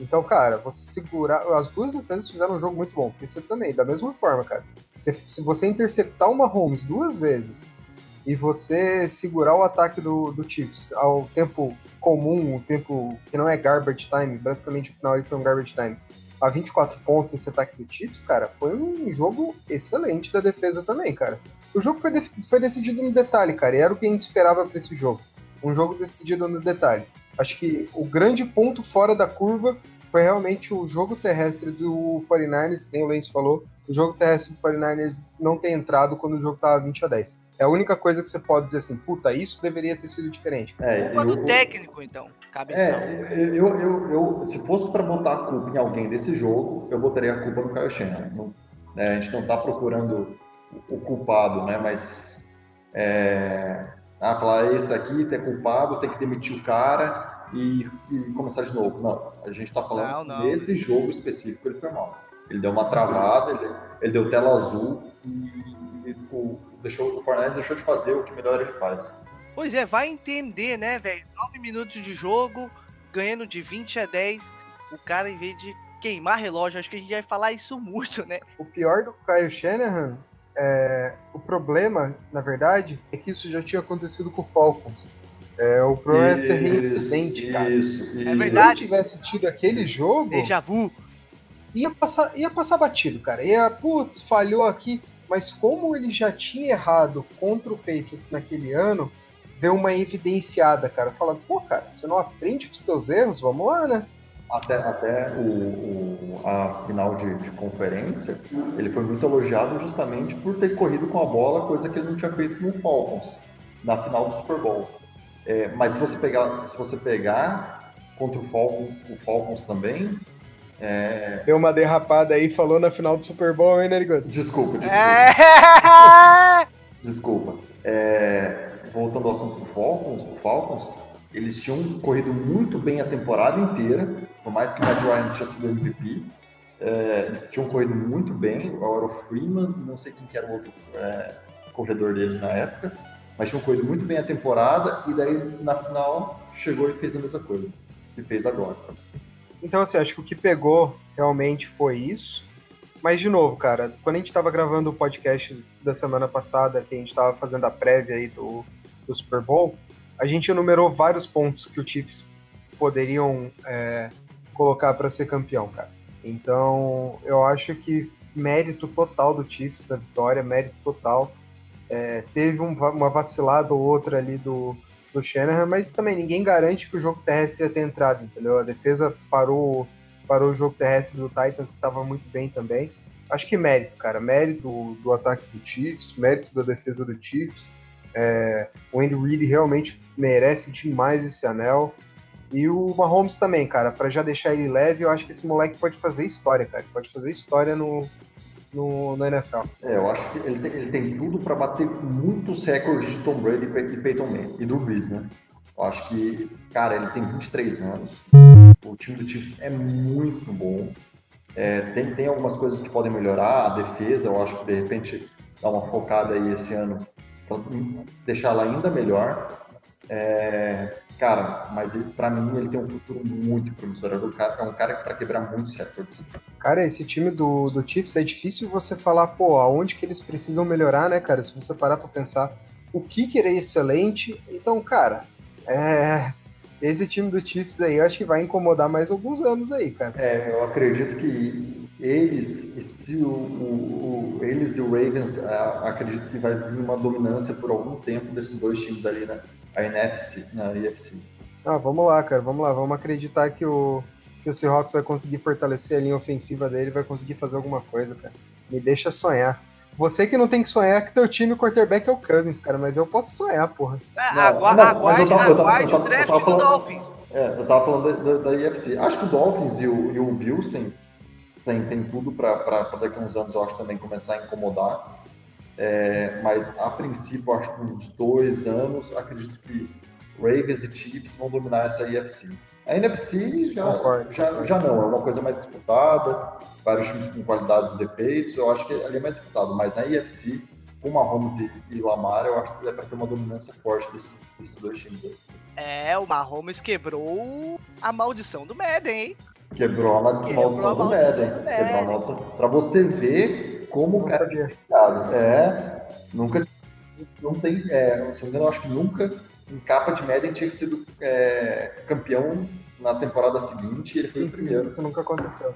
Então, cara, você segurar. As duas defesas fizeram um jogo muito bom. Porque você também, da mesma forma, cara. Se, se você interceptar uma Holmes duas vezes e você segurar o ataque do, do Chiefs ao tempo comum, o tempo que não é garbage time, basicamente o final ele foi um garbage time, a 24 pontos esse ataque do Chiefs, cara, foi um jogo excelente da defesa também, cara. O jogo foi, de, foi decidido no detalhe, cara, e era o que a gente esperava para esse jogo um jogo decidido no detalhe. Acho que o grande ponto fora da curva foi realmente o jogo terrestre do 49ers, que nem o Lance falou, o jogo terrestre do 49ers não ter entrado quando o jogo estava 20 a 10. É a única coisa que você pode dizer assim, puta, isso deveria ter sido diferente. É, culpa do técnico, então. Cabeção. É, eu, eu, eu, se fosse para botar a culpa em alguém desse jogo, eu botaria a culpa no Kyle Shanahan. É, a gente não está procurando o culpado, né? Mas é, ah, falar, esse daqui é culpado, tem que demitir o cara e, e começar de novo. Não, a gente está falando não, não. desse jogo específico, ele foi mal. Ele deu uma travada, ele, ele deu tela azul e, e o, deixou, o Fornés deixou de fazer o que melhor ele faz. Pois é, vai entender, né, velho? 9 minutos de jogo, ganhando de 20 a 10, o cara, em vez de queimar relógio, acho que a gente vai falar isso muito, né? O pior do Kyle Shanahan é, o problema, na verdade, é que isso já tinha acontecido com o Falcons. É, o problema isso, é ser reincidente, cara. Isso, isso. É verdade. Se tivesse tido aquele jogo. Déjà vu. Ia passar, ia passar batido, cara. Ia, putz, falhou aqui. Mas como ele já tinha errado contra o Patriots naquele ano, deu uma evidenciada, cara. Falando, pô, cara, você não aprende com os teus erros? Vamos lá, né? até, até o, o, a final de, de, conferência, ele foi muito elogiado justamente por ter corrido com a bola, coisa que ele não tinha feito no Falcons, na final do Super Bowl. É, mas se você pegar, se você pegar contra o Falcons, o Falcons também, é... Deu uma derrapada aí, falou na final do Super Bowl, hein, Nerigoto? Desculpa, desculpa. É... desculpa. É... Voltando ao assunto do Falcons, o Falcons, eles tinham corrido muito bem a temporada inteira, por mais que o Matt Ryan tinha sido MVP. É, eles tinham corrido muito bem, o Oro Freeman, não sei quem que era o outro é, corredor deles na época, mas tinham corrido muito bem a temporada e daí na final chegou e fez a mesma coisa que fez agora. Então, assim, acho que o que pegou realmente foi isso. Mas, de novo, cara, quando a gente estava gravando o podcast da semana passada, que a gente estava fazendo a prévia aí do, do Super Bowl, a gente enumerou vários pontos que o Chiefs poderiam é, colocar para ser campeão, cara. Então, eu acho que mérito total do Chiefs da vitória, mérito total. É, teve um, uma vacilada ou outra ali do, do Shanahan, mas também ninguém garante que o jogo terrestre ia ter entrado, entendeu? A defesa parou, parou o jogo terrestre do Titans, que estava muito bem também. Acho que mérito, cara. Mérito do, do ataque do Chiefs, mérito da defesa do Chiefs. É, o Andy Reid realmente merece demais esse anel. E o Mahomes também, cara, para já deixar ele leve, eu acho que esse moleque pode fazer história, cara. Pode fazer história no, no, no NFL. É, eu acho que ele tem, ele tem tudo para bater muitos recordes de Tom Brady e Peyton Manning e do Brees, né? Eu acho que, cara, ele tem 23 anos. O time do Chiefs é muito bom. É, tem, tem algumas coisas que podem melhorar. A defesa, eu acho que de repente dá uma focada aí esse ano para deixá-la ainda melhor. É, cara, mas para mim ele tem um futuro muito promissor. É um cara, é um cara para quebrar muitos recordes. Cara, esse time do, do Chiefs é difícil você falar, pô, aonde que eles precisam melhorar, né, cara? Se você parar para pensar o que que é excelente, então, cara, é, esse time do Chiefs aí eu acho que vai incomodar mais alguns anos aí, cara. É, eu acredito que eles, e se o, o, o eles e o Ravens, a, acredito que vai vir uma dominância por algum tempo desses dois times ali, né? A NFC, na IFC. Ah, vamos lá, cara, vamos lá, vamos acreditar que o, que o Seahawks vai conseguir fortalecer a linha ofensiva dele, vai conseguir fazer alguma coisa, cara. Me deixa sonhar. Você que não tem que sonhar que teu time quarterback é o Cousins, cara, mas eu posso sonhar, porra. Não, aguarde, não, aguarde, aguarde o draft do falando, Dolphins. É, eu tava falando da, da, da IFC. Acho que o Dolphins e o, e o Bills têm, tem, tem tudo para daqui a uns anos, eu acho, também começar a incomodar. É, mas, a princípio, acho que uns dois anos, acredito que Ravens e Chiefs vão dominar essa IFC. A NFC já, já, já não, é uma coisa mais disputada, vários times com qualidades e defeitos, eu acho que ali é mais disputado, mas na IFC, com Mahomes e, e Lamar, eu acho que é para ter uma dominância forte desses, desses dois times aí. É, o Mahomes quebrou a maldição do Madden, hein? Quebrou a, maldição, Quebrou a maldição do Madden. Quebrou a maldição. Pra você ver como o cara é É, nunca. Não tem. É, se não me engano, eu acho que nunca em capa de Madden tinha sido é, campeão na temporada seguinte e ele foi sim, o primeiro. Isso nunca aconteceu.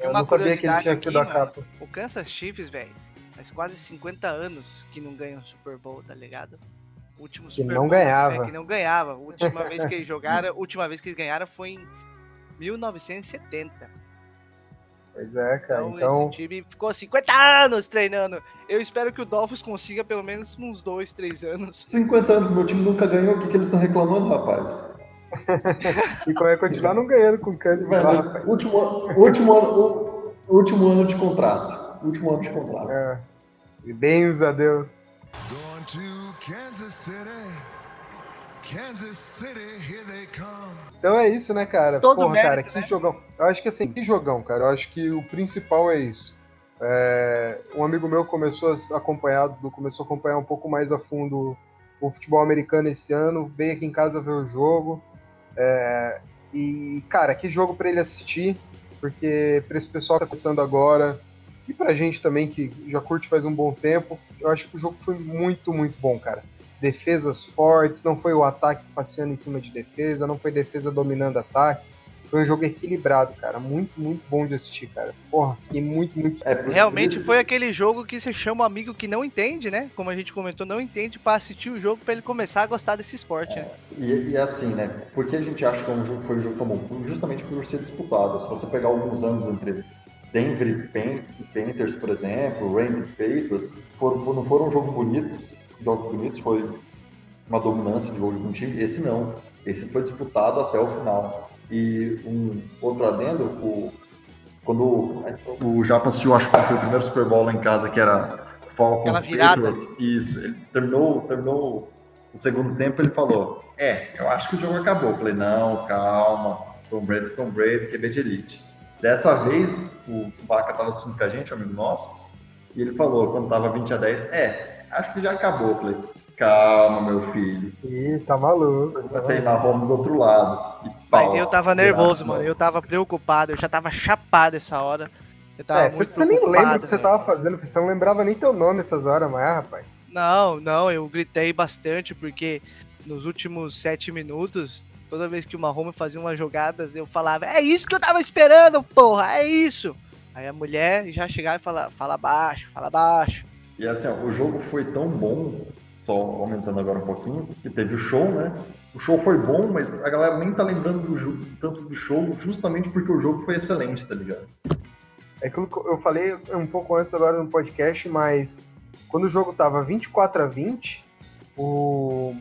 Eu não sabia que ele tinha sido aqui, a capa. Mano, o Kansas Chiefs, velho, faz quase 50 anos que não ganha um Super Bowl, tá ligado? O último que Super não Bowl, ganhava. É, que não ganhava. A última vez que eles jogaram, a última vez que eles ganharam foi em 1970. Pois é, cara. Então, então... esse time ficou 50 anos treinando. Eu espero que o Dolphins consiga pelo menos uns 2, 3 anos. 50 anos, meu time nunca ganhou. O que, que eles estão reclamando, rapaz? e como é continuar não ganhando com o Kansas rapaz. Último, último, ano, último ano de contrato. Último ano de contrato. É. Bens a Deus. Going to Kansas City. Então é isso, né, cara? Todo Porra, mérito, cara, que né? jogão. Eu acho que assim, que jogão, cara. Eu acho que o principal é isso. É, um amigo meu começou a acompanhar, começou a acompanhar um pouco mais a fundo o futebol americano esse ano, veio aqui em casa ver o jogo. É, e, cara, que jogo para ele assistir, porque para esse pessoal que tá começando agora, e pra gente também que já curte faz um bom tempo, eu acho que o jogo foi muito, muito bom, cara defesas fortes, não foi o ataque passeando em cima de defesa, não foi defesa dominando ataque. Foi um jogo equilibrado, cara. Muito, muito bom de assistir, cara. Porra, fiquei muito, muito. É, Realmente foi aquele jogo que você chama um amigo que não entende, né? Como a gente comentou, não entende para assistir o jogo para ele começar a gostar desse esporte. É, né? e, e, assim, né? Porque a gente acha que é um jogo, foi um jogo tão bom? Justamente por ser disputado. Se você pegar alguns anos entre Denver e Panthers, por exemplo, Rams e Patriots, foram, não foram um jogo bonito jogos bonitos, foi uma dominância de jogo de um time. Esse não. Esse foi disputado até o final. E um outro adendo, o, quando o Japa assistiu, acho que foi o primeiro Super Bowl lá em casa, que era Falcons Patriots, isso, ele terminou, terminou o segundo tempo, ele falou, é, eu acho que o jogo acabou. Eu falei, não, calma, Tom Brady, Tom Brady, QB de elite. Dessa vez, o Vaca estava assistindo com a gente, um amigo nosso, e ele falou, quando estava 20 a 10, é, acho que já acabou. Falei, calma, meu filho. Ih, tá maluco. Tá Tem Mahomes do outro lado. Mas eu tava nervoso, mano. Eu tava preocupado, eu já tava chapado essa hora. Eu tava é, você, você nem lembra o que você tava fazendo, você não lembrava nem teu nome essas horas, mas, ah, rapaz. Não, não, eu gritei bastante porque nos últimos sete minutos, toda vez que o Mahomes fazia umas jogadas, eu falava, é isso que eu tava esperando, porra, é isso. Aí a mulher já chegava e falava, fala baixo, fala baixo. E assim, ó, o jogo foi tão bom, só aumentando agora um pouquinho, que teve o show, né? O show foi bom, mas a galera nem tá lembrando do jogo, tanto do show, justamente porque o jogo foi excelente, tá ligado? É que eu falei um pouco antes agora no podcast, mas quando o jogo tava 24 a 20, o,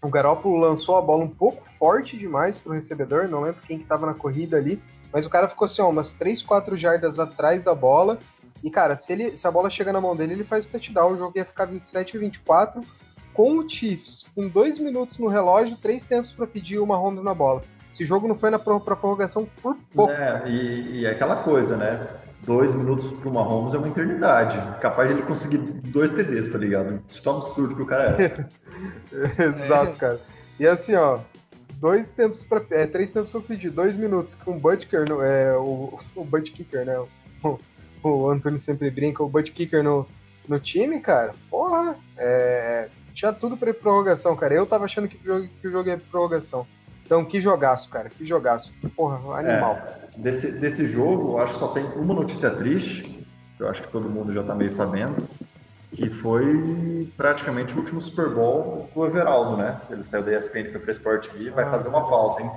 o Garoppolo lançou a bola um pouco forte demais pro recebedor, não lembro quem que tava na corrida ali, mas o cara ficou assim, ó, umas 3, 4 jardas atrás da bola e, cara, se, ele, se a bola chega na mão dele, ele faz o touchdown. O jogo ia ficar 27 e 24, com o Chiefs, com dois minutos no relógio, três tempos para pedir o Mahomes na bola. Esse jogo não foi na pra prorrogação por pouco. É, e, e é aquela coisa, né? Dois minutos pro Mahomes é uma eternidade. Capaz de ele conseguir dois TDs, tá ligado? Isso é um absurdo que o cara é. Exato, cara. E assim, ó, dois tempos para é, três tempos para pedir, dois minutos com o Butker, é, o, o Kicker, né? O, o Antônio sempre brinca, o Butt Kicker no, no time, cara, porra, é, tinha tudo pra prorrogação, cara. Eu tava achando que o jogo, que o jogo ia prorrogação. Então, que jogaço, cara, que jogaço. Porra, animal. É, desse, desse jogo, eu acho que só tem uma notícia triste, que eu acho que todo mundo já tá meio sabendo, que foi praticamente o último Super Bowl do Everaldo, né? Ele saiu da ESPN foi pra Sport TV, vai Ah, fazer uma falta, hein?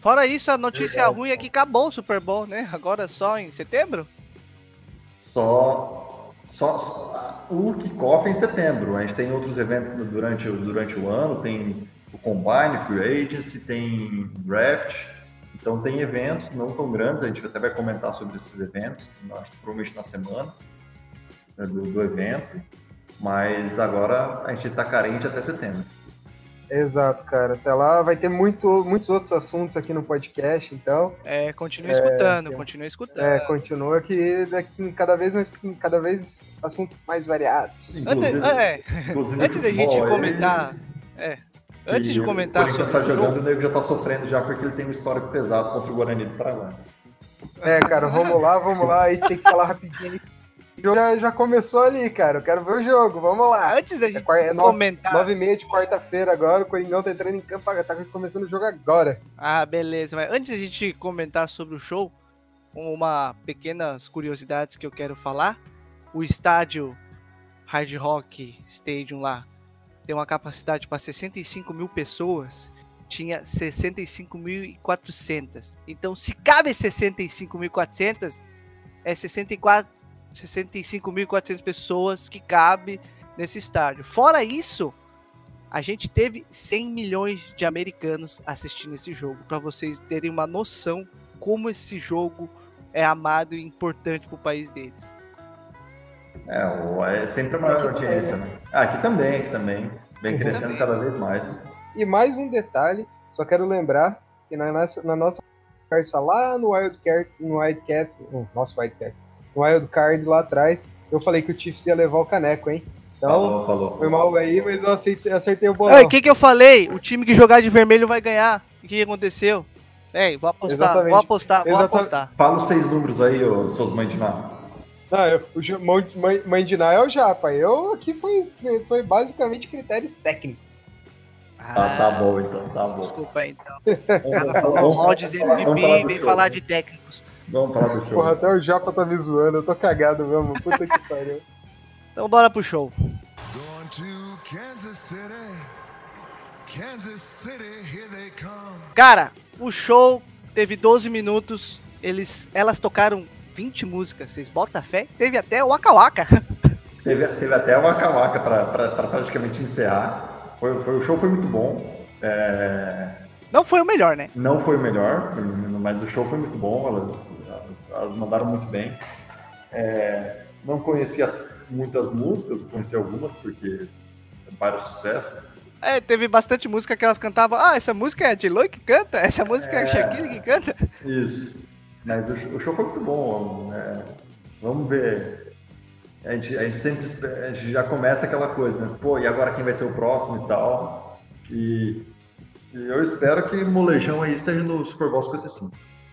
Fora isso, a notícia Verdade. ruim é que acabou o Super Bowl, né? Agora só em setembro? Só, só, só o kickoff é em setembro. A gente tem outros eventos durante, durante o ano, tem o Combine, Free Agency, tem Draft. Então tem eventos não tão grandes, a gente até vai comentar sobre esses eventos, que provavelmente na semana né, do, do evento. Mas agora a gente está carente até setembro. Exato, cara. Até lá vai ter muito, muitos outros assuntos aqui no podcast, então É, continue escutando, tem- continue escutando. é, continua que daqui cada vez mais cada vez assuntos mais variados. Antes, Inclusive- é, inclusive antes da gente comentar. É, antes E de comentar O Corinthians o jogando, o nego já está sofrendo já porque ele tem um histórico pesado contra o Guarani do Paraguai. É, cara, vamos lá, vamos lá. Aí tem que falar rapidinho. O jogo já, já começou ali, cara. Eu quero ver o jogo. Vamos lá. antes da É, gente é nove, comentar. nove e meia de quarta-feira agora. O Coringão tá entrando em campo. Tá começando o jogo agora. Ah, beleza. Mas antes da gente comentar sobre o show, uma pequenas curiosidades que eu quero falar. O estádio Hard Rock Stadium lá tem uma capacidade para 65 mil pessoas. Tinha 65.400. Então, se cabe 65.400, é 64 65.400 pessoas que cabe nesse estádio. Fora isso, a gente teve 100 milhões de americanos assistindo esse jogo, para vocês terem uma noção como esse jogo é amado e importante para o país deles. É, o- é sempre a maior Aqui audiência, né? Ah, aqui também, aqui também. Vem crescendo Também. cada vez mais. E mais um detalhe, só quero lembrar que na nossa, na nossa conversa lá no Wildcat, no Wildcat, no nosso Wildcat, no Wildcard lá atrás, eu falei que o Chiefs ia levar o caneco, hein? Então, Falou, falou. foi mal aí, mas eu acertei, acertei o bolão. O que, que eu falei? O time que jogar de vermelho vai ganhar. O que, que aconteceu? É, vou apostar, Exatamente. vou apostar, vou Exatamente. apostar. Fala os seis números aí, ô, seus mães de nada. Não, eu, o mãe, mãe, mãe de Ná é o Japa. Eu aqui foi, foi basicamente critérios técnicos. Ah, tá bom então, tá bom. Desculpa aí, então. Vamos, falar- MVP do vem show. falar de técnicos. Vamos falar do show. Porra, até o Japa tá me zoando, eu tô cagado mesmo. Puta que pariu. Então bora pro show. Going to Kansas City. Kansas City, here they come. Cara, o show teve 12 minutos. Eles, elas tocaram 20 músicas. Vocês botam fé? Teve até o Waka Waka. Teve, teve até uma cavaca pra, pra, pra praticamente encerrar. Foi, foi- o show foi muito bom. É, Não foi o melhor, né? não foi o melhor, mas o show foi muito bom. Elas, elas, mandaram muito bem. É, não conhecia muitas músicas, conheci algumas porque vários sucessos. É, teve bastante música que elas cantavam. Ah, essa música é a J-Lo que canta? Essa música é, É. a Shakira que canta? Isso. Mas o, show- foi muito bom. né? Vamos ver. A gente, a gente sempre a gente já começa aquela coisa, né? Pô, e agora quem vai ser o próximo e tal. E, e eu espero que o molejão aí esteja no Super Bowl 55.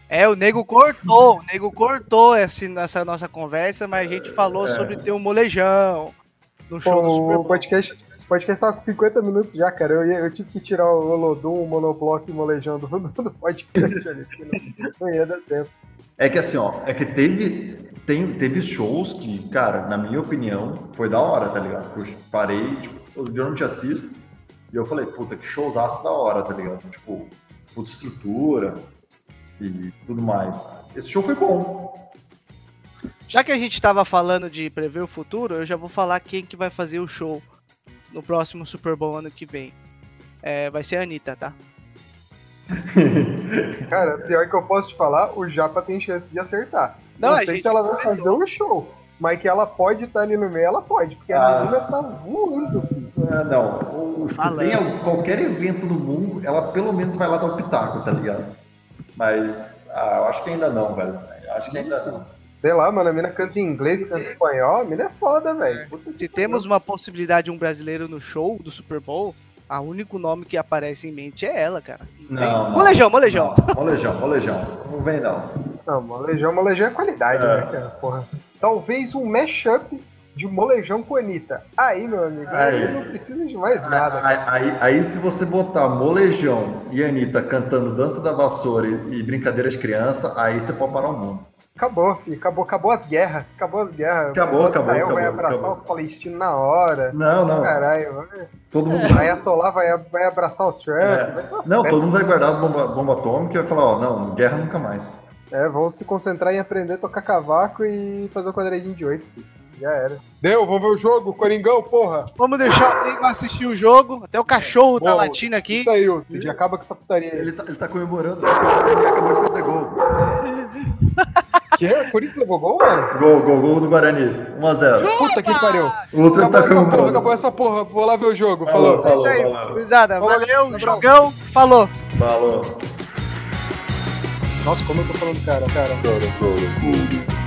É, o nego cortou, o nego cortou esse, nessa nossa conversa, mas a gente falou É. sobre ter um molejão no show do Super Pô, o Bowl. podcast, podcast tava com 50 minutos já, cara. Eu, eu tive que tirar o Olodum, o monobloco e o molejão do, do, do podcast ali, porque não, não ia dar tempo. É que assim, ó, é que teve, tem, teve shows que, cara, na minha opinião, foi da hora, tá ligado? Eu parei, tipo, eu geralmente assisto e eu falei, puta, que showzaço da hora, tá ligado? Tipo, puta estrutura e tudo mais. Esse show foi bom. Já que a gente tava falando de prever o futuro, eu já vou falar quem que vai fazer o show no próximo Super Bowl ano que vem. É, vai ser a Anitta, tá? Cara, pior que eu posso te falar, o Japa tem chance de acertar. Não, Não, sei gente se ela vai fazer o show, mas que ela pode estar ali no meio, ela pode, porque Ah. a menina tá voando. Ah, não, o, tem qualquer evento no mundo, ela pelo menos vai lá dar o pitaco, tá ligado? Mas, ah, eu acho que ainda não, velho. Eu Acho que ainda não. Sei lá, mano, a mina canta em inglês, canta em espanhol, a mina é foda, velho. Se temos uma possibilidade de um brasileiro no show do Super Bowl, o único nome que aparece em mente é ela, cara. Não, não. Molejão, molejão. Não, molejão, molejão. Não vem não. Não, molejão, molejão é qualidade, É. né, cara? Porra. Talvez um mashup de molejão com Anitta. Aí, meu amigo, aí, Aí. não precisa de mais nada. Aí, aí- aí, se você botar Molejão e Anitta cantando Dança da Vassoura e, e Brincadeira de Criança, aí você pode parar o mundo. Acabou, filho. Acabou, acabou as guerras. Acabou as guerras. Acabou, acabou, Israel vai acabou, abraçar acabou. os palestinos na hora. Não, não. Caralho, vai. Todo mundo Vai atolar, vai, vai abraçar o Trump. É. Vai Não, todo mundo vai guardar as bombas bomba atômicas e vai falar, ó, não, guerra nunca mais. É, vamos se concentrar em aprender a tocar cavaco e fazer o quadradinho de oito, filho. Já era. Deu, vamos ver o jogo, Coringão, porra. Vamos deixar o Nego assistir o jogo. Até o cachorro tá Boa. latindo aqui. Isso aí, o já acaba com essa putaria. Ele tá, ele tá comemorando, ele acabou de fazer gol. Que? O Corinthians levou gol, mano? Gol, gol, gol do Guarani. 1x0. Puta que pariu. O outro Acabou tá essa porra, comemorando. acabou essa porra. Vou lá ver o jogo. Falou, Falou. É isso aí, falou. gurizada. Falou, Valeu, abraço. jogão. Falou. Falou. Nossa, como eu tô falando, cara, cara. Gol, gol, gol.